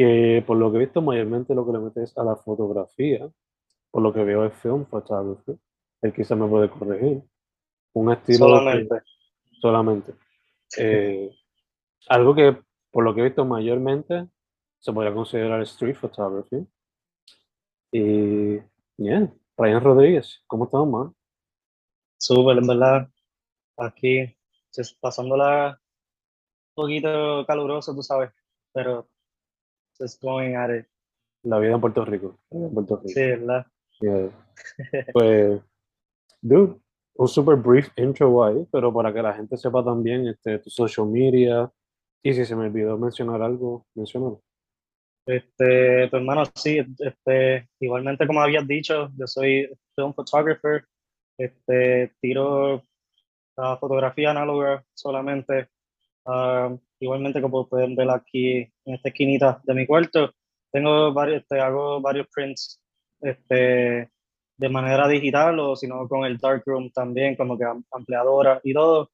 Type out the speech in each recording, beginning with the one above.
que, por lo que he visto, mayormente lo que le mete es a la fotografía. Por lo que veo es film photography. Él quizás me puede corregir. Un estilo. Solamente. que- solamente. Eh, algo que, por lo que he visto, mayormente se podría considerar street photography. Y, bien, Ryan Rodríguez, ¿cómo estás, man? Súper, en verdad. Aquí, pasándola un poquito caluroso, tú sabes, pero just going at it. La vida en Puerto Rico. en Puerto Rico. Sí, ¿verdad? Yeah. Pues, dude, un super brief intro ahí, pero para que la gente sepa también este, tu social media. Y si se me olvidó mencionar algo, menciónalo. Este, tu hermano, sí, este, igualmente como habías dicho, yo soy film photographer, este, tiro la fotografía análoga solamente, Ah, igualmente como pueden ver aquí en esta esquinita de mi cuarto, tengo varios, este, hago varios prints, este, de manera digital o si no con el darkroom también, como que am- ampliadora y todo,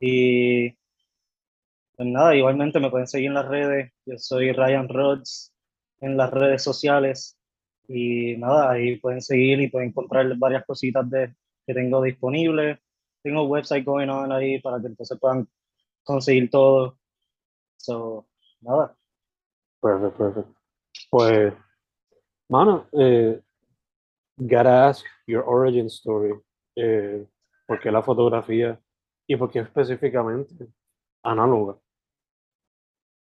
y pues nada, igualmente me pueden seguir en las redes. Yo soy Ryan Rods en las redes sociales. Y nada, ahí pueden seguir y pueden encontrar varias cositas de, que tengo disponibles. Tengo website going on ahí para que entonces puedan conseguir todo. So, nada. Perfect, perfect. Pues, mano, eh, gotta ask your origin story. Eh, ¿Por qué la fotografía? ¿Y por qué específicamente análoga?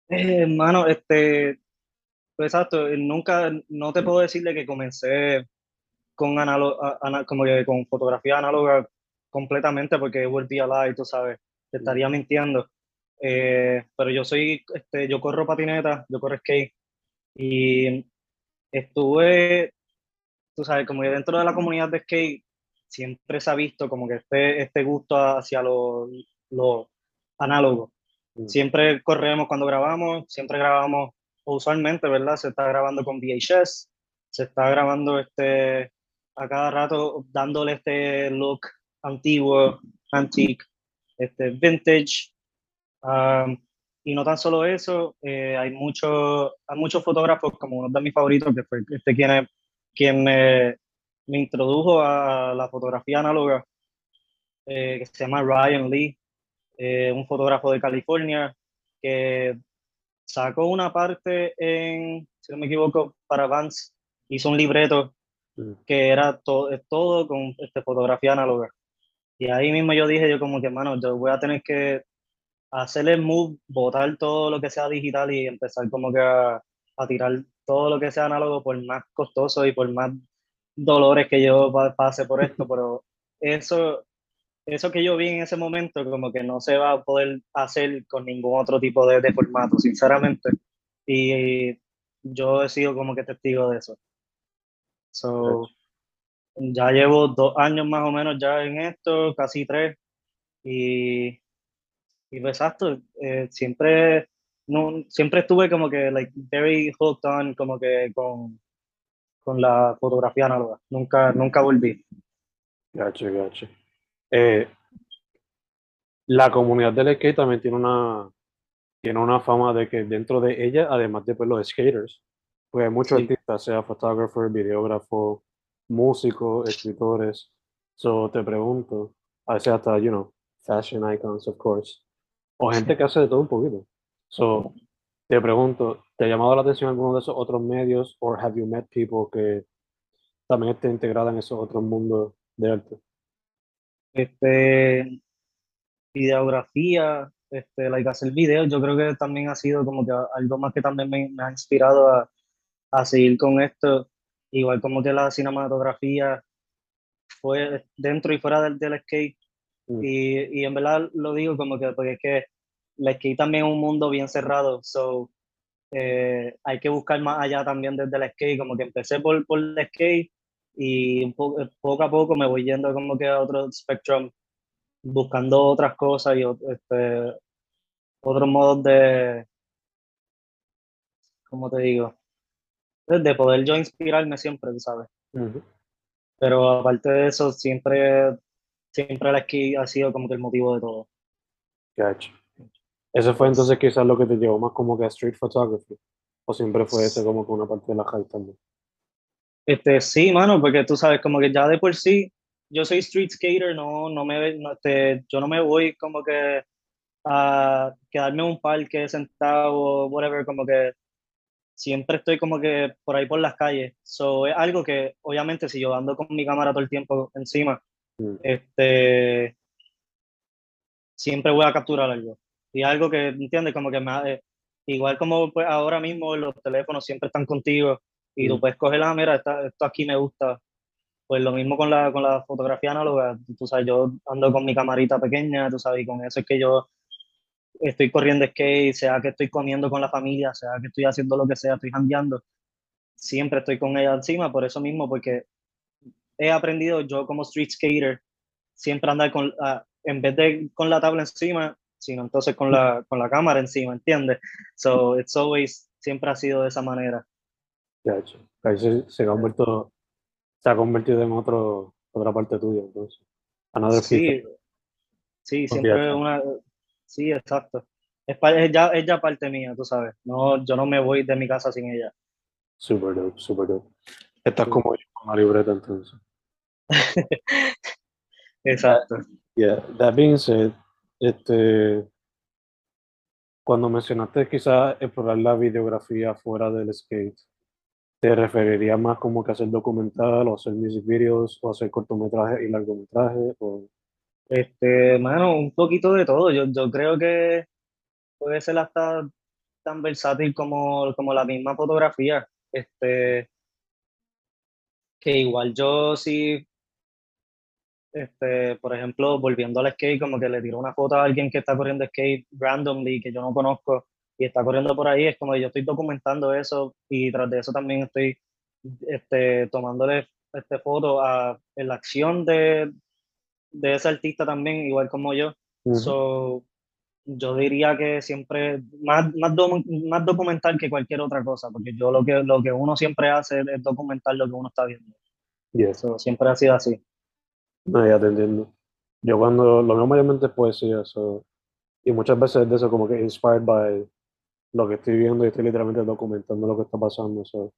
Eh, hermano, este, pues exacto, eh, nunca, no te puedo decirle que comencé con analo- ana- como que con fotografía análoga completamente porque be a lie, tú sabes, te estaría mintiendo. Eh, pero yo soy, este, yo corro patineta, yo corro skate y estuve, tú sabes, como que dentro de la comunidad de skate siempre se ha visto como que este, este gusto hacia lo, lo análogo. Mm. Siempre corremos cuando grabamos, siempre grabamos, usualmente, ¿verdad? Se está grabando con VHS, se está grabando este, a cada rato dándole este look antiguo, antique, este, vintage. Um, y no tan solo eso, eh, hay, mucho, hay muchos fotógrafos, como uno de mis favoritos, que fue este quien, quien me, me introdujo a la fotografía análoga, eh, que se llama Ryan Lee, eh, un fotógrafo de California, que sacó una parte en, si no me equivoco, para Vance, hizo un libreto Mm. que era to- todo con este, fotografía análoga. Y ahí mismo yo dije, yo como que, mano, yo voy a tener que hacer el move, botar todo lo que sea digital y empezar como que a, a tirar todo lo que sea análogo por más costoso y por más dolores que yo pa- pase por esto, pero eso, eso que yo vi en ese momento como que no se va a poder hacer con ningún otro tipo de, de formato, sinceramente. Y yo he sido como que testigo de eso. So, ya llevo dos años más o menos ya en esto, casi tres. Y, y pues, exacto, eh, siempre, no, siempre estuve como que, like, very hooked on, como que con, con la fotografía análoga. Nunca, nunca volví. Gacho, gacho. Eh, la comunidad del skate también tiene una, tiene una fama de que dentro de ella, además de pues, los skaters, pues hay muchos Sí. artistas, sea fotógrafo, videógrafo, músicos, escritores. So te pregunto, a veces hasta, you know, fashion icons, of course, o gente que hace de todo un poquito. So te pregunto, ¿te ha llamado la atención alguno de esos otros medios, o have you met people que también estén integrados en esos otros mundos de arte? Este, videografía, este, like hacer videos, yo creo que también ha sido como que algo más que también me, me ha inspirado a, a seguir con esto. Igual como que la cinematografía fue dentro y fuera del, del skate. Mm. Y, y en verdad lo digo como que porque es que el skate también es un mundo bien cerrado, so eh, hay que buscar más allá también desde el skate, como que empecé por, por el skate y po- poco a poco me voy yendo como que a otro spectrum, buscando otras cosas y este, otros modos de, ¿cómo te digo? De de poder yo inspirarme siempre, tú ¿sabes? Ujú. Pero aparte de eso, siempre, siempre el skate ha sido como que el motivo de todo. Gacho. Ese fue entonces quizás lo que te llevó más como que a street photography. O siempre fue ese como que una parte de la high también. Este, sí, mano, porque tú sabes, como que ya de por sí, yo soy street skater, no, no me, no, este, yo no me voy como que a quedarme en un parque sentado, whatever, como que siempre estoy como que por ahí por las calles. So, es algo que, obviamente, si yo ando con mi cámara todo el tiempo encima, Mm. este, siempre voy a capturar algo. Y algo que, ¿entiendes? Como que me, eh, igual como pues ahora mismo los teléfonos siempre están contigo y tú Mm. puedes coger la mira, esta- esto aquí me gusta. Pues lo mismo con la, con la fotografía análoga, tú sabes, yo ando con mi camarita pequeña, tú sabes, y con eso es que yo estoy corriendo skate, sea que estoy comiendo con la familia, sea que estoy haciendo lo que sea, estoy jangueando, siempre estoy con ella encima, por eso mismo, porque he aprendido yo como street skater, siempre andar con, ah, en vez de con la tabla encima, sino entonces con la, con la cámara encima, ¿entiendes? So, it's always, siempre ha sido de esa manera. Gacho. Ahí se, se ha convertido, se ha convertido en otro, otra parte tuya, entonces. Another Sí, sí, siempre ya. una, sí, exacto. Es, pa- es ya, es ya parte mía, tú sabes. No, yo no me voy de mi casa sin ella. Super dope, super dope. Estás Sí. como yo con la libreta entonces. Exacto. Yeah, that being said, este, cuando mencionaste quizás explorar la videografía fuera del skate, ¿te referirías más como que hacer documental o hacer music videos o hacer cortometrajes y largometrajes? O... Este, mano, un poquito de todo. Yo, yo creo que puede ser hasta tan versátil como, como la misma fotografía. Este, que igual yo sí, este, por ejemplo, volviendo al skate, como que le tiro una foto a alguien que está corriendo skate randomly, que yo no conozco, y está corriendo por ahí, es como que yo estoy documentando eso, y tras de eso también estoy este, tomándole este, foto a la acción de, de ese artista también, igual como yo. Ujú. So, yo diría que siempre más, más, docu- más documental que cualquier otra cosa, porque yo lo que, lo que uno siempre hace es documentar lo que uno está viendo. Yes. So, siempre ha sido así. No, ya te entiendo. Yo cuando lo mío mayormente es poesía, so, y muchas veces de eso como que inspired by lo que estoy viendo y estoy literalmente documentando lo que está pasando, so,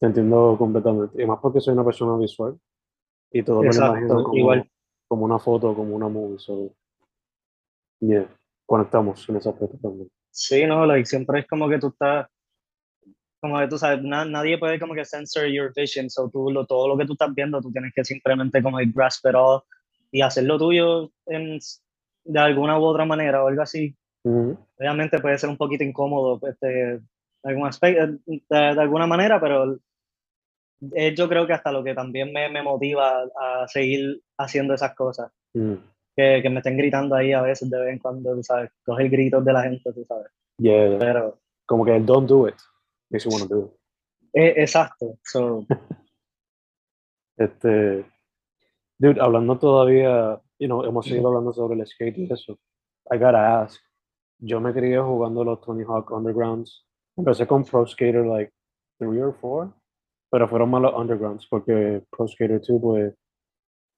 te entiendo completamente. Y más porque soy una persona visual y todo me lo Exacto, imagino como, igual. Como una foto, como una movie, so, yeah, conectamos en ese aspecto también. Sí, no, like, siempre es como que tú estás, como que tú sabes, na- nadie puede como que censor your vision, so tú lo, todo lo que tú estás viendo, tú tienes que simplemente como que grasp it all y hacer lo tuyo en, de alguna u otra manera o algo así. Ujú. Obviamente puede ser un poquito incómodo este, de, algún aspecto, de, de alguna manera, pero es yo creo que hasta lo que también me, me motiva a seguir haciendo esas cosas. Mm. Que, que me estén gritando ahí a veces de vez en cuando, tú sabes, coger gritos de la gente, tú sabes. Yeah. Pero, Como que el don't do it, makes you want to do it. eh, exacto. So, Este, dude, hablando todavía, you know, hemos seguido hablando sobre el skate y eso. I gotta ask, yo me crié jugando los Tony Hawk Undergrounds. Empecé con Pro Skater like three or four, pero fueron más los undergrounds, porque Pro Skater 2, pues,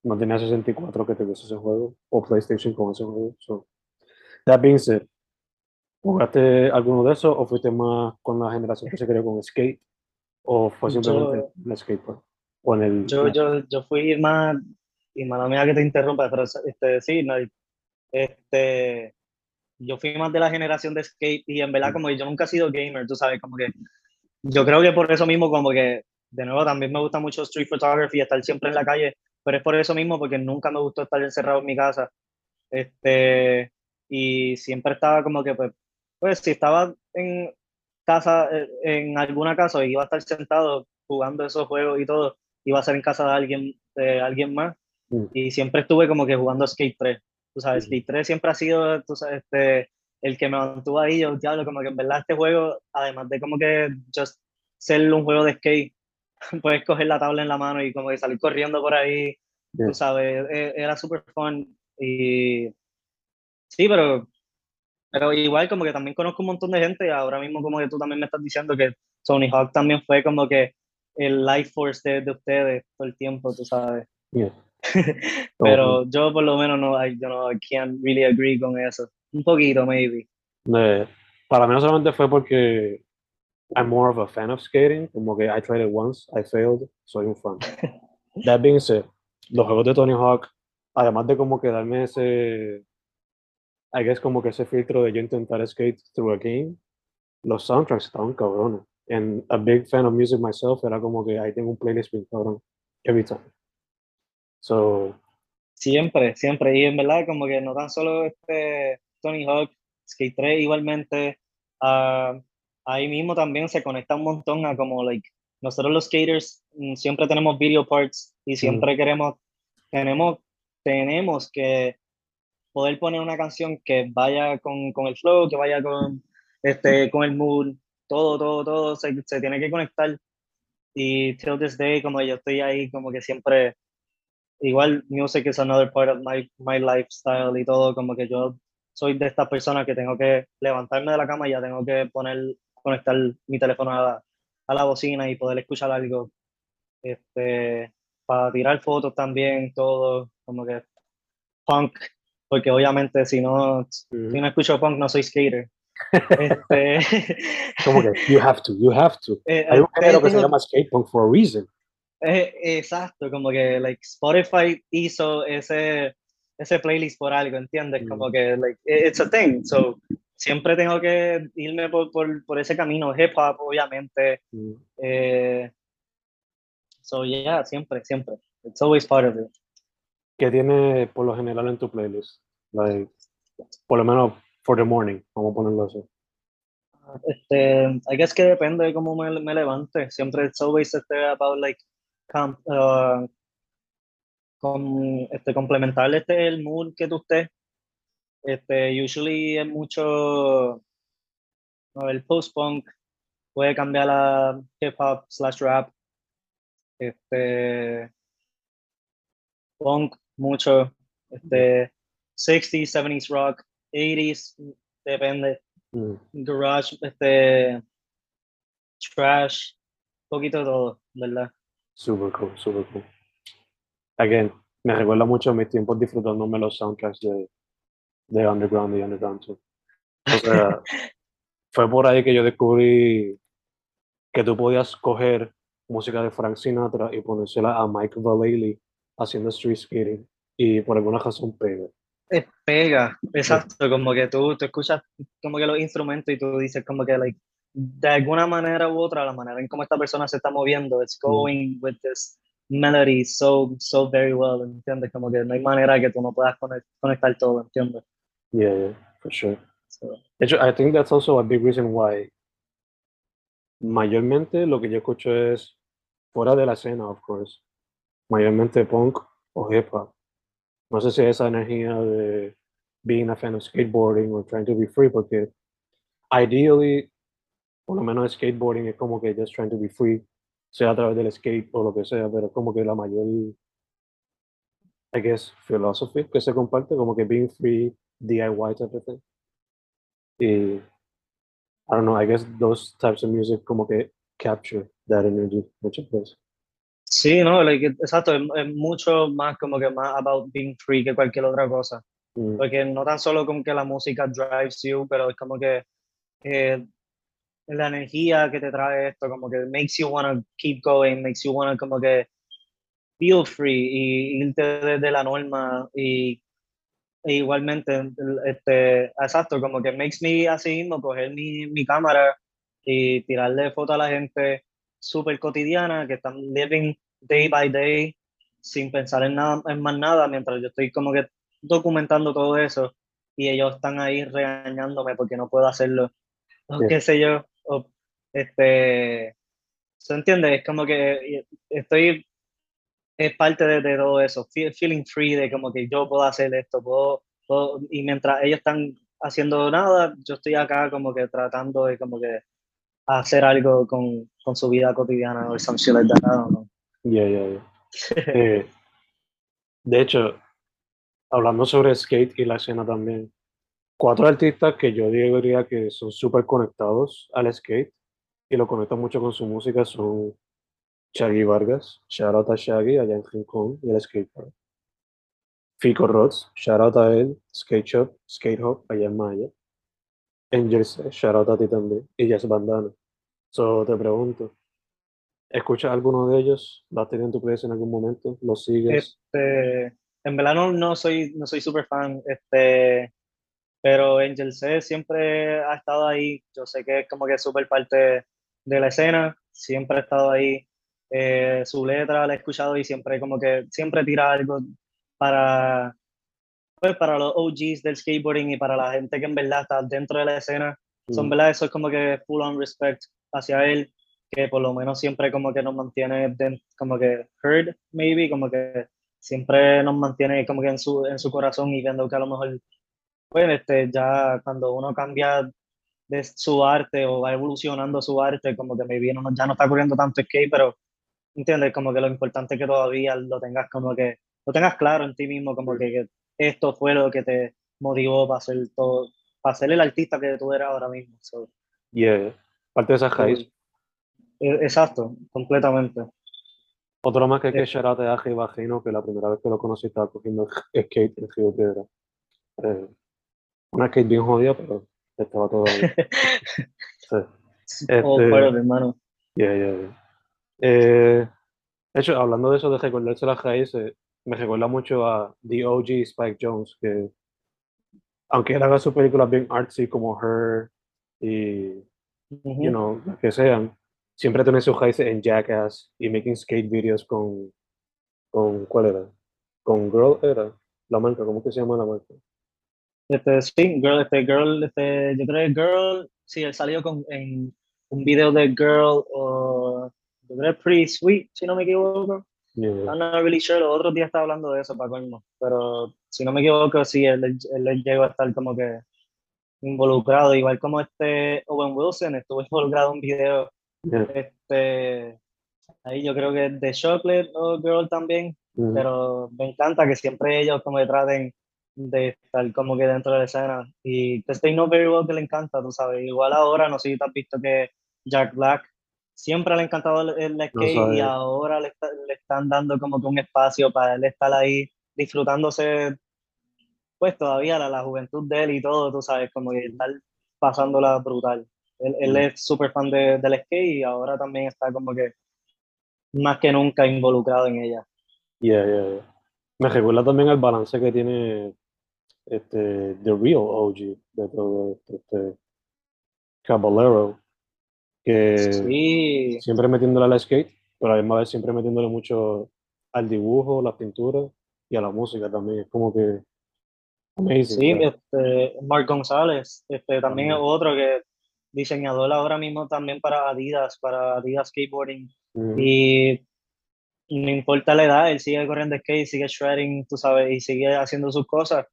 no tenía 64 que tuviese ese juego, o PlayStation con ese juego. So, that being said, ¿jugaste alguno de esos o fuiste más con la generación que se creó con Skate? ¿O fue simplemente Yo- el skateboard? O en el... Yo, yo, yo fui más, y mala mía que te interrumpa, pero este, sí, no, este, yo fui más de la generación de skate y en verdad como que yo nunca he sido gamer, tú sabes, como que yo creo que por eso mismo como que, de nuevo, también me gusta mucho street photography, estar siempre en la calle, pero es por eso mismo porque nunca me gustó estar encerrado en mi casa, este, y siempre estaba como que, pues, pues si estaba en casa, eh, en alguna casa y iba a estar sentado jugando esos juegos y todo, iba a ser en casa de alguien, de alguien más. Mm. Y siempre estuve como que jugando Skate 3. Tú sabes, Ujú. Skate 3 siempre ha sido, tú sabes, este, el que me mantuvo ahí. Yo, diablo, como que en verdad este juego, además de como que just ser un juego de skate, puedes coger la tabla en la mano y como que salir corriendo por ahí. Tú sabes, e- era súper fun. Y sí, pero, pero igual como que también conozco un montón de gente. Ahora mismo como que tú también me estás diciendo que Tony Hawk también fue como que el life force de, de ustedes todo el tiempo, tú sabes. Pero yo por lo menos no, I, yo no, I can't really agree con eso. Un poquito, maybe. Eh, para mí no solamente fue porque I'm more of a fan of skating, como que I tried it once, I failed, soy un fan. That being said, los juegos de Tony Hawk, además de como que darme ese, I guess como que ese filtro de yo intentar skate through a game, los soundtracks estaban cabrones. And a big fan of music myself, era como que ahí tengo un playlist bien cabrón, every time. So, Siempre, siempre. Y en verdad, como que no tan solo este Tony Hawk, Skate 3 igualmente, ah, ahí mismo también se conecta un montón a como, like, nosotros los skaters mm, siempre tenemos video parts y siempre queremos, tenemos, tenemos que poder poner una canción que vaya con, con el flow, que vaya con, este, con el mood, todo, todo, todo se, se tiene que conectar. Y till this day, como yo estoy ahí, como que siempre igual music is another part of my, my lifestyle y todo, como que yo soy de estas personas que tengo que levantarme de la cama y ya tengo que poner, conectar mi teléfono a la, a la bocina y poder escuchar algo, este, para tirar fotos también, todo, como que punk, porque obviamente si no, si no escucho punk no soy skater. este, como que you have to, you have to. eh, Hay un género que se llama skate punk for a reason. Eh, exacto, como que like, Spotify hizo ese, ese playlist por algo, ¿entiendes? Mm. Como que like, it's a thing. So, siempre tengo que irme por, por, por ese camino, hip hop, obviamente. Mm. Eh, so, yeah, siempre, siempre. It's always part of it. ¿Qué tiene por lo general en tu playlist? Like, por lo menos for the morning, vamos a ponerlo así. Este, I guess que depende de cómo me, me levante. Siempre it's always este, about like com- uh, con, este, complementar este, el mood que tú estés. Este, usually es mucho no, el post-punk, puede cambiar a hip hop slash rap. Este, punk, mucho. Este, 60s, 70s rock, 80s, depende Mm. garage, este, trash, poquito de todo, ¿verdad? Super cool, super cool. Again, me recuerda mucho a mis tiempos disfrutándome los soundtracks de, de Underground y Underground 2. O sea, fue por ahí que yo descubrí que tú podías coger música de Frank Sinatra y ponérsela a Mike Vallely haciendo street skating y por alguna razón pega. Eh, Pega, exacto, como que tú, tú escuchas como que los instrumentos y tú dices como que like, de alguna manera u otra, la manera en cómo esta persona se está moviendo, it's going with this melody so, so very well, ¿entiendes? Como que no hay manera que tú no puedas conect- conectar todo, ¿entiendes? Yeah, yeah, for sure. So, I think that's also a big reason why mayormente lo que yo escucho es fuera de la escena, of course. Mayormente punk o hip hop. No sé si esa energía de being a fan of skateboarding or trying to be free, porque ideally, por lo menos skateboarding es como que just trying to be free, sea a través del skate o lo que sea, pero como que la mayor, I guess, philosophy que se comparte, como que being free, DIY type of thing. Y I don't know, I guess those types of music como que capture that energy muchas veces. Sí, no, like, exacto, es, es, mucho más como que más about being free que cualquier otra cosa. Mm. Porque no tan solo como que la música drives you, pero es como que eh, la energía que te trae esto, como que makes you want to keep going, makes you want to como que feel free y irte desde la norma y e igualmente, este, exacto, como que makes me así mismo coger mi, mi cámara y tirarle fotos a la gente súper cotidiana que están living day by day sin pensar en, nada, en más nada mientras yo estoy como que documentando todo eso y ellos están ahí regañándome porque no puedo hacerlo o qué sé yo o, este ¿se entiende? es como que estoy es parte de, de, todo eso feeling free de como que yo puedo hacer esto puedo, puedo, y mientras ellos están haciendo nada yo estoy acá como que tratando de como que hacer algo con, con su vida cotidiana o some shit like that, know. Yeah, yeah, yeah. eh, de hecho, hablando sobre skate y la escena también, cuatro artistas que yo diría que son súper conectados al skate y lo conectan mucho con su música son Shaggy Vargas, shout out a Shaggy allá en Kong y el skate park. Fico Rods, shout out a él, Skate Shop, Skate Hop allá en Maya. Angels, shout out a ti también, y Jazz Bandana. So, te pregunto, ¿escuchas alguno de ellos? ¿Lo has tenido en tu playlist en algún momento? ¿Lo sigues? Este, en verdad no, soy no soy super fan, este, pero Angel C siempre ha estado ahí. Yo sé que es como que súper parte de la escena, siempre ha estado ahí. Eh, su letra la he escuchado y siempre como que siempre tira algo para pues para los OGs del skateboarding y para la gente que en verdad está dentro de la escena, son verdad, eso es como que full on respect hacia él, que por lo menos siempre como que nos mantiene como que heard, maybe, como que siempre nos mantiene como que en su, en su corazón y viendo que a lo mejor, pues, este, ya cuando uno cambia de su arte o va evolucionando su arte, como que maybe no, ya no está corriendo tanto skate, pero, ¿entiendes? Como que lo importante es que todavía lo tengas como que, lo tengas claro en ti mismo, como que, que esto fue lo que te motivó para ser todo, para ser el artista que tú eres ahora mismo. So. Yeah, parte de esa raíz. Exacto, completamente. Otro más que que shout de Aje Bajino, que la primera vez que lo conocí estaba cogiendo skate en Río Piedra. Eh, una skate bien jodida, pero estaba todo bien. sí. Este, oh, pero, hermano. Yeah, yeah, yeah. Eh, de hecho, hablando de eso de recordarse las raíces, me recuerda mucho a The OG Spike Jones, que aunque él haga sus películas bien artsy como Her y, uh -huh. you know, que sean, siempre tiene sus raíces en Jackass y making skate videos con, con, ¿cuál era? Con Girl era, la marca, ¿cómo que se llama la marca? Este, sí, Girl, este, Girl, este, yo creo que Girl, sí, él salió con, en un video de Girl o, yo creo Pretty Sweet, si no me equivoco. Yeah. I'm not really sure, los otros días estaba hablando de eso para colmo, pero si no me equivoco, sí, él, él, llegó a estar como que involucrado, igual como este Owen Wilson estuvo involucrado en un video, Yeah. este, ahí yo creo que de Chocolate o Girl también, Mm. pero me encanta que siempre ellos como que traten de estar como que dentro de la escena, y they know very well que le encanta, tú sabes, igual ahora, no sé si te has visto que Jack Black siempre le ha encantado el, el skate No y ahora le, está- le están dando como que un espacio para él estar ahí disfrutándose, pues todavía la, la juventud de él y todo, tú sabes, como que estar pasándola brutal. Él, él es súper fan de, del skate y ahora también está como que más que nunca involucrado en ella. Yeah, yeah, yeah. Me recuerda también el balance que tiene este, The Real OG de todo este Caballero, que Sí, siempre metiéndole al skate, pero a la misma vez siempre metiéndole mucho al dibujo, la pintura y a la música también. Es como que amazing. sí, este, Mark González, este, también es otro que diseñador ahora mismo también para Adidas, para Adidas Skateboarding. Mm, Y no importa la edad, él sigue corriendo skate, sigue shredding, tú sabes, y sigue haciendo sus cosas.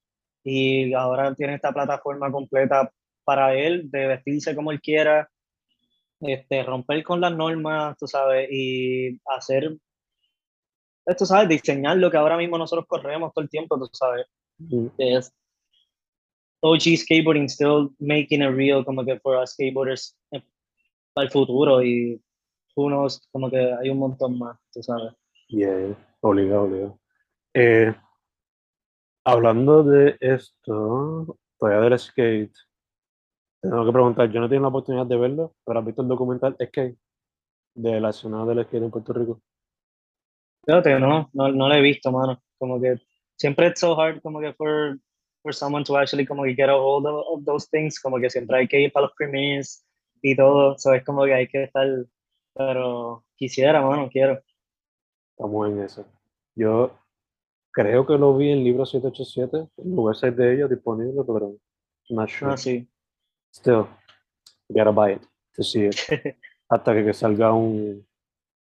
Y ahora tiene esta plataforma completa para él de vestirse como él quiera, este, romper con las normas, tú sabes, y hacer, tú sabes, diseñar lo que ahora mismo nosotros corremos todo el tiempo, tú sabes. mm, Es OG skateboarding still making it real como que for us skateboarders eh, para el futuro y knows, como que hay un montón más, tú sabes. Yeah, obligado, obligado. Eh, hablando de esto, todavía del skate, tengo que preguntar, yo no tengo la oportunidad de verlo, pero ¿has visto el documental Skate? De la escena del skate en Puerto Rico. Fíjate, no, no, no lo he visto, mano. Como que siempre es so hard como que for, for someone to actually como que get a hold of, of those things, como que siempre hay que ir para los premiers y todo, so es como que hay que estar, pero quisiera, mano, quiero. Estamos en eso. Yo creo que lo vi en libro 787, en el website de ellos disponible, pero not sure. Ah, sí. Still, you gotta buy it to see it. Hasta que, que salga un.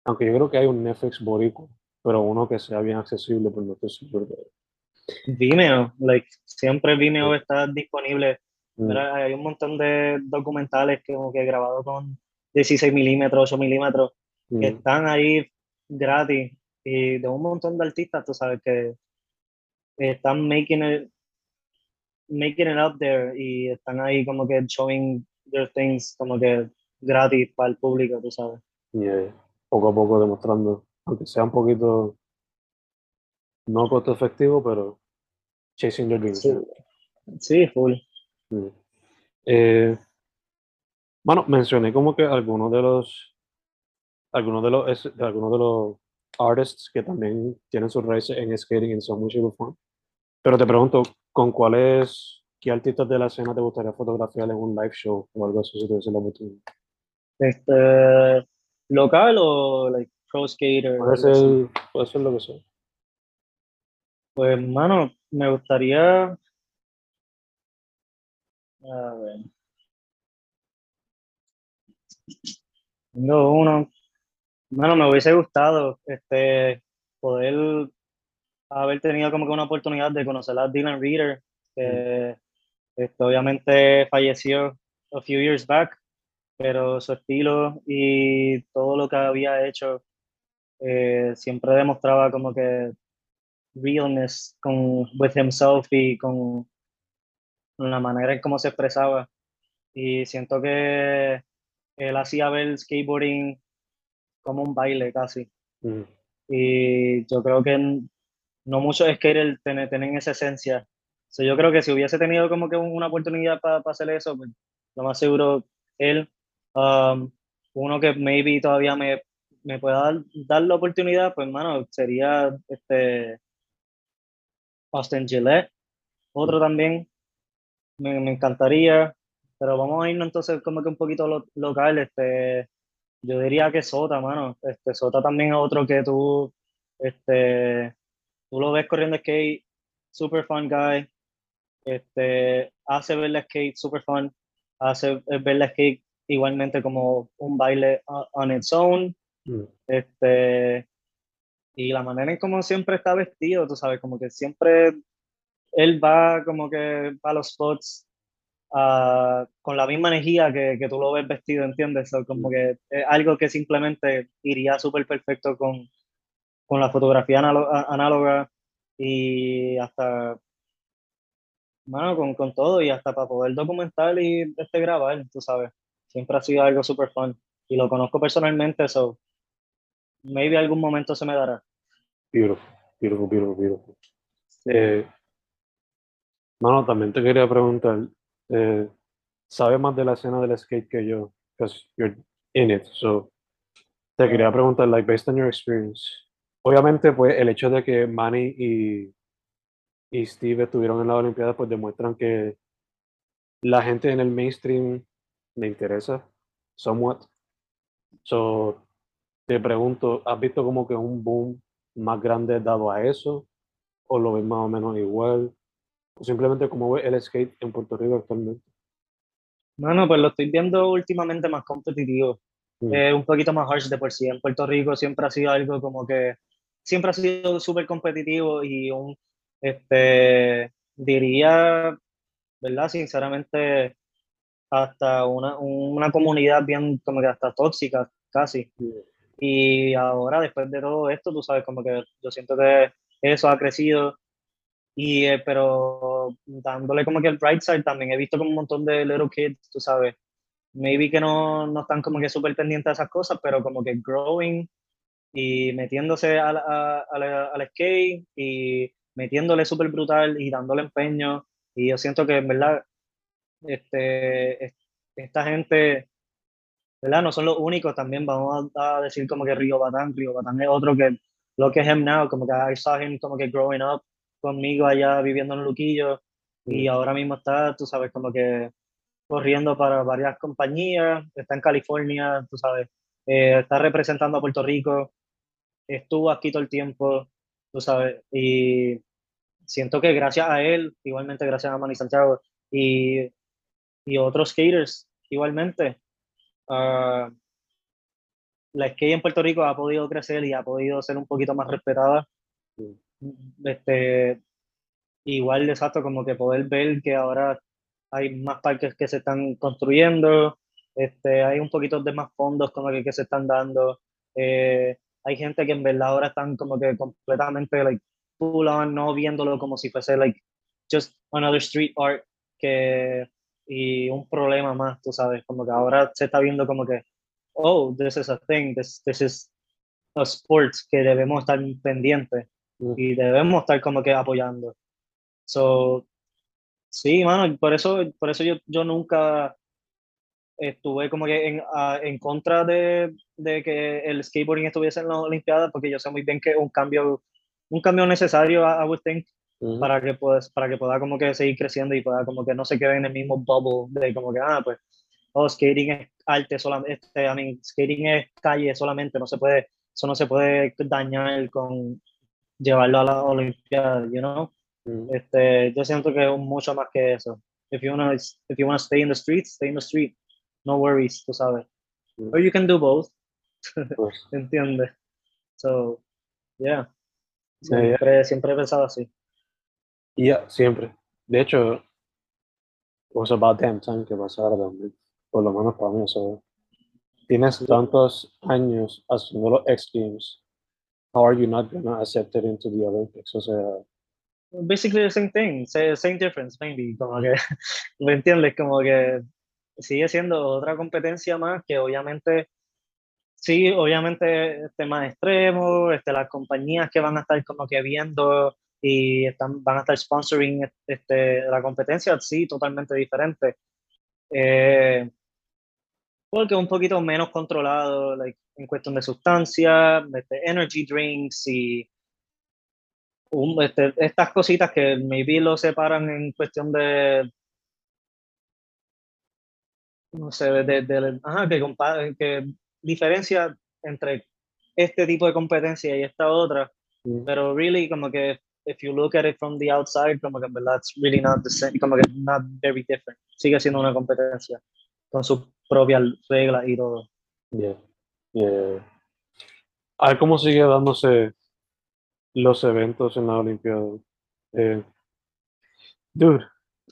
Aunque yo creo que hay un Netflix boricua, pero uno que sea bien accesible, pues no estoy seguro de Vimeo, like, siempre Vimeo está disponible. Mm, Mira, hay un montón de documentales que, como que he grabado con 16 milímetros, 8 milímetros, que mm, están ahí gratis y de un montón de artistas, tú sabes, que están making it, making it up there y están ahí como que showing their things como que gratis para el público, tú sabes. yeah, Poco a poco demostrando, aunque sea un poquito no costo efectivo, pero chasing your dreams. Sí, sí, full. Mm. Eh, bueno, mencioné como que algunos de los algunos de los algunos de los artists que también tienen sus raíces en skating en some way, shape, or form. Pero te pregunto, ¿con cuáles qué artistas de la escena te gustaría fotografiar en un live show o algo así si tuviese la oportunidad? Este, local o like pro skater. Puede ser, puede ser lo que sea. Pues, mano, me gustaría. A ver. Tengo uno. Mano, me hubiese gustado este, poder haber tenido como que una oportunidad de conocer a Dylan Reader, que este, obviamente falleció a few years back, pero su estilo y todo lo que había hecho eh, siempre demostraba como que realness con with himself y con, la manera en cómo se expresaba. Y siento que él hacía ver el skateboarding como un baile casi. Mm, Y yo creo que no muchos skaters tienen, tienen esa esencia. So, yo creo que si hubiese tenido como que una oportunidad para hacer eso, pues, lo más seguro él, um, uno que maybe todavía me, me pueda dar, dar la oportunidad, pues mano, sería este Austin Gillette, otro también, me, me encantaría, pero vamos a irnos entonces como que un poquito lo- local, este, yo diría que Sota, mano, este, Sota también es otro que tú, este, tú lo ves corriendo skate, super fun guy, este, hace ver la skate super fun, hace ver la skate igualmente como un baile on, its own, mm, este, y la manera en cómo siempre está vestido, tú sabes, como que siempre él va como que a los spots ah, con la misma energía que, que tú lo ves vestido, ¿entiendes? So, como que es algo que simplemente iría súper perfecto con, con la fotografía análoga y hasta, bueno, con, con todo y hasta para poder documentar y este, grabar, tú sabes. Siempre ha sido algo súper fun y lo conozco personalmente, so maybe algún momento se me dará. Beautiful, beautiful, beautiful, beautiful. Eh, mano, también te quería preguntar, eh, ¿sabes más de la escena del skate que yo? Because you're in it, so te quería preguntar, like, based on your experience, obviamente, pues, el hecho de que Manny y, y Steve estuvieron en la Olimpiada, pues, demuestran que la gente en el mainstream le interesa, somewhat. So, te pregunto, ¿has visto como que un boom más grande dado a eso? ¿O lo ves más o menos igual? ¿O simplemente como ves el skate en Puerto Rico actualmente? Bueno, pues lo estoy viendo últimamente más competitivo, Mm, eh, un poquito más harsh de por sí. En Puerto Rico siempre ha sido algo como que, siempre ha sido súper competitivo y un, este, diría, ¿verdad? Sinceramente, hasta una, una comunidad bien, como que hasta tóxica, casi. Y ahora, después de todo esto, tú sabes, como que yo siento que eso ha crecido. Y, eh, pero dándole como que el bright side también, he visto como un montón de little kids, tú sabes, maybe que no, no están como que súper pendientes a esas cosas, pero como que growing y metiéndose al, al skate y metiéndole súper brutal y dándole empeño. Y yo siento que en verdad este, esta gente, ¿verdad? No son los únicos, también vamos a, decir como que Río Batán, Río Batán es otro que lo que es him now, como que I saw him como que growing up conmigo allá viviendo en Luquillo y mm. ahora mismo está, tú sabes, como que corriendo para varias compañías, está en California, tú sabes, eh, está representando a Puerto Rico, estuvo aquí todo el tiempo, tú sabes, y siento que gracias a él, igualmente gracias a Manny Santiago y, y otros skaters, igualmente, uh, la skate en Puerto Rico ha podido crecer y ha podido ser un poquito más respetada. Este, igual, exacto, como que poder ver que ahora hay más parques que se están construyendo, este, hay un poquito de más fondos como que, que se están dando. Eh, hay gente que en verdad ahora están como que completamente like, full on, no viéndolo como si fuese like just another street art que, y un problema más, tú sabes, como que ahora se está viendo como que, oh, this is a thing, this, this is a sport que debemos estar pendientes mm. y debemos estar como que apoyando. So, sí, mano, por eso, por eso yo, yo nunca estuve como que en, en contra de, de, que el skateboarding estuviese en las Olimpiadas, porque yo sé muy bien que un cambio, un cambio necesario, I would think, para, que pues, para que pueda como que seguir creciendo y pueda como que no se quede en el mismo bubble de como que, ah, pues, oh, skating es arte solamente, este, I mean, skating es calle solamente, no se puede, eso no se puede dañar con llevarlo a la Olimpiada, you know? este, yo siento que es mucho más que eso. If you wanna, if you wanna stay in the streets, stay in the street no worries, tú sabes. Or you can do both. Pues. ¿Entiendes? So, yeah. Siempre, siempre he pensado así. Yeah, siempre. De hecho, it was about damn time que pasara también. Por lo menos para mí, eso. Tienes tantos años haciendo los X Games. How are you not gonna accept it into the Olympics? O sea. Basically the same thing, same difference, maybe. Como que, ¿me entiendes? Como que sigue siendo otra competencia más que obviamente, sí, obviamente este más extremo, este, las compañías que van a estar como que viendo y están, van a estar sponsoring este, la competencia, sí, totalmente diferente. Eh, porque un poquito menos controlado en cuestión de sustancias, este, energy drinks y este, estas cositas que maybe lo separan en cuestión de no sé, de, de, ajá, que, que diferencia entre este tipo de competencia y esta otra, mm. pero really como que if you look at it from the outside, como que en verdad it's really not the same, como que not very different. Sigue siendo una competencia con sus propias reglas y todo. Yeah. Yeah. A ver cómo sigue dándose los eventos en la Olimpiada. Eh, dude,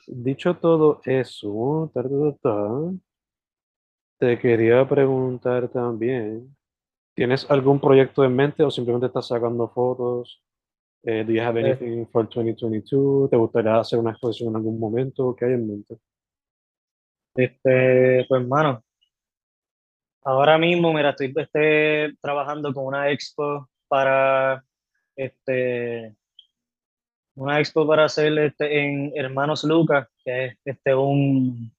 dicho todo eso, te quería preguntar también, ¿tienes algún proyecto en mente o simplemente estás sacando fotos? Eh, do you have eh. anything for 2022? ¿Te gustaría hacer una exposición en algún momento? ¿Qué hay en mente? Este, pues hermano, ahora mismo, mira, estoy este, trabajando con una expo para, este, una expo para hacer este, en Hermanos Lucas, que es este, un,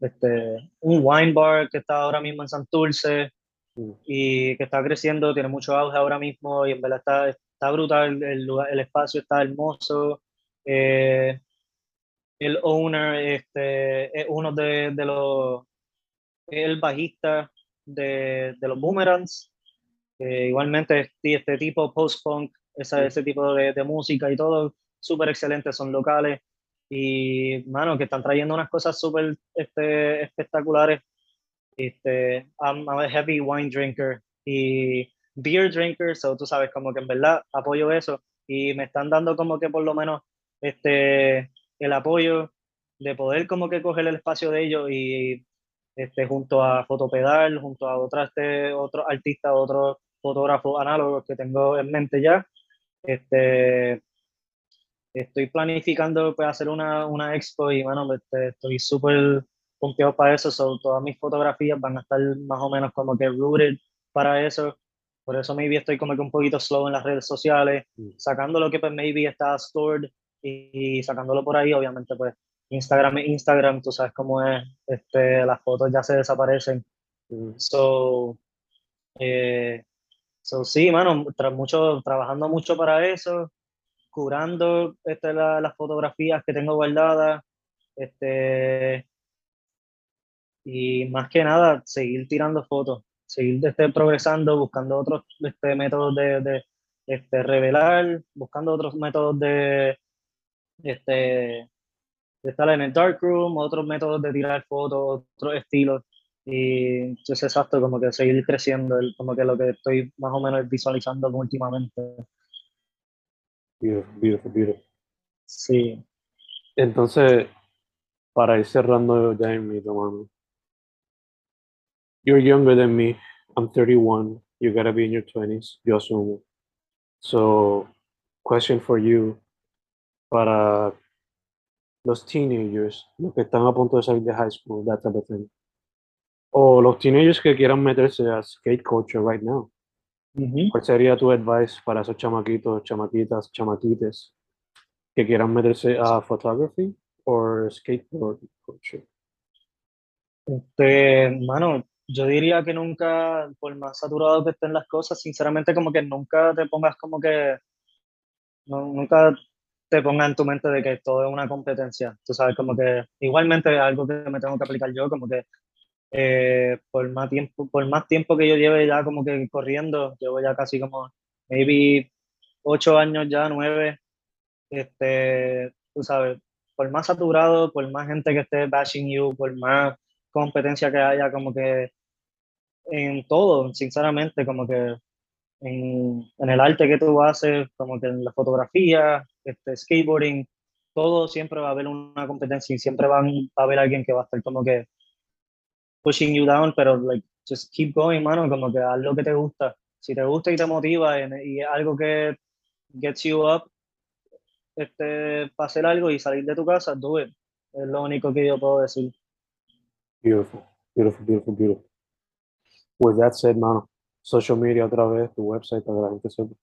este, un wine bar que está ahora mismo en Santurce mm. y que está creciendo, tiene mucho auge ahora mismo y en verdad está, está brutal, el, el espacio está hermoso. Eh, el owner este, es uno de, de los, el bajista de, de los Boomerangs. igualmente este, este tipo post-punk, ese, ese tipo de, de música y todo, súper excelente, son locales y, mano, que están trayendo unas cosas súper este, espectaculares. Este, I'm, a heavy wine drinker y beer drinker, so tú sabes, como que en verdad apoyo eso y me están dando como que por lo menos este, el apoyo de poder como que coger el espacio de ellos y este, junto a Fotopedal, junto a otros este, otros artistas, otros fotógrafos análogos que tengo en mente ya, este, estoy planificando pues, hacer una, una expo y bueno, pues, este, estoy súper pompeado para eso, so, todas mis fotografías van a estar más o menos como que rooted para eso. Por eso maybe estoy como que un poquito slow en las redes sociales, Mm. sacando lo que pues maybe está stored y, y sacándolo por ahí, obviamente pues Instagram es Instagram, tú sabes cómo es, este, las fotos ya se desaparecen. Mm. So, eh, so sí, mano, tra- mucho, trabajando mucho para eso, curando este, la- las fotografías que tengo guardadas, este, y más que nada, seguir tirando fotos, seguir este, progresando, buscando otros este, métodos de, de este, revelar, buscando otros métodos de, este, de estar en el darkroom, otros métodos de tirar fotos, otros estilos. Y es exacto, como que seguir creciendo, como que lo que estoy más o menos visualizando últimamente. Beautiful, beautiful, beautiful. Sí. Entonces, para ir cerrando ya en mi mano. You're younger than me. I'm 31. You gotta be in your 20s, yo asumo. So, question for you. Para los teenagers, los que están a punto de salir de high school, that type of thing. O los teenagers que quieran meterse a skate culture right now. ¿Cuál sería tu advice para esos chamaquitos, chamaquitas, chamaquites que quieran meterse a photography o skateboard culture? Este, mano, yo diría que nunca, por más saturado que estén las cosas, sinceramente como que nunca te pongas como que, no, nunca te pongas en tu mente de que todo es una competencia. Tú sabes, como que igualmente algo que me tengo que aplicar yo, como que eh, por más tiempo, por más tiempo que yo lleve ya como que corriendo, llevo ya casi como maybe ocho años ya, nueve, este, tú sabes, por más saturado, por más gente que esté bashing you, por más competencia que haya, como que en todo, sinceramente, como que en, en el arte que tú haces, como que en la fotografía, este, skateboarding, todo siempre va a haber una competencia y siempre van, va a haber alguien que va a estar como que pushing you down, pero like, just keep going, mano, como que haz lo que te gusta. Si te gusta y te motiva y, y es algo que gets you up, este, para hacer algo y salir de tu casa, do it. Es lo único que yo puedo decir. Beautiful, beautiful, beautiful, beautiful. With that said, mano, social media otra vez, tu website para que la gente sepa.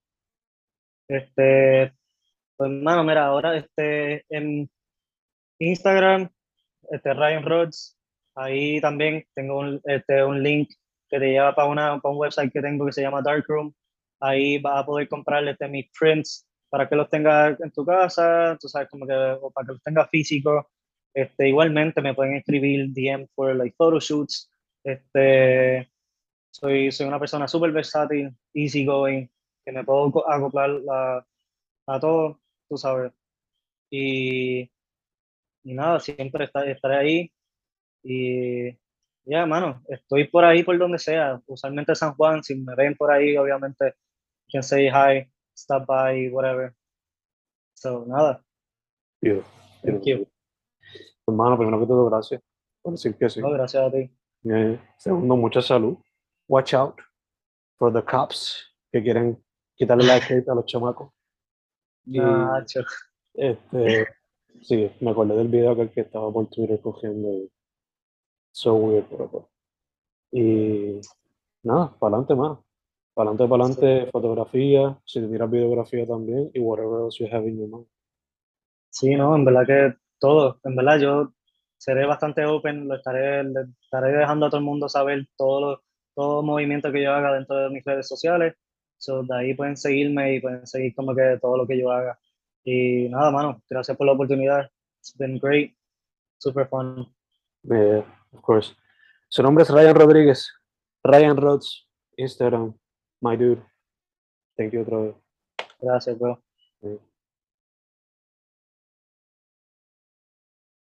Este, pues, mano, mira, ahora este, en Instagram, este, Ryan Rods, ahí también tengo un, este, un link que te lleva para, una, para un website que tengo que se llama Darkroom. Ahí vas a poder comprar este, mis prints para que los tengas en tu casa, tú sabes, como que, o para que los tengas físicos. Este, igualmente me pueden escribir DM por like photoshoots. Este, soy, soy una persona súper versátil, easygoing, que me puedo co- acoplar la- a todo, tú sabes. Y, y nada, siempre esta- estaré ahí. Y ya, mano, estoy por ahí por donde sea. Usualmente San Juan, si me ven por ahí, obviamente, can say hi, stop by, whatever. So, nada, Beautiful, thank you. Hermano, primero que todo, gracias por decir que sí. No, gracias a ti. Eh, segundo, mucha salud. Watch out for the cops que quieren quitarle la skate a los chamacos. Y- Nacho. Este, sí, me acordé del video que, que estaba por Twitter cogiendo y so weird, pero pues. Y nada, para adelante más. Para adelante, para adelante, fotografía, si te tiras videografía también y whatever else you have in your mind. Sí, no, en verdad que todo, en verdad yo seré bastante open, lo estaré, le estaré dejando a todo el mundo saber todo lo, todo movimiento que yo haga dentro de mis redes sociales. So, de ahí pueden seguirme y pueden seguir como que todo lo que yo haga. Y nada, mano, gracias por la oportunidad. It's been great, super fun. Eh, of course. Su nombre es Ryan Rodríguez. Ryan Rods, Instagram, my dude. Thank you otra vez. Gracias, bro.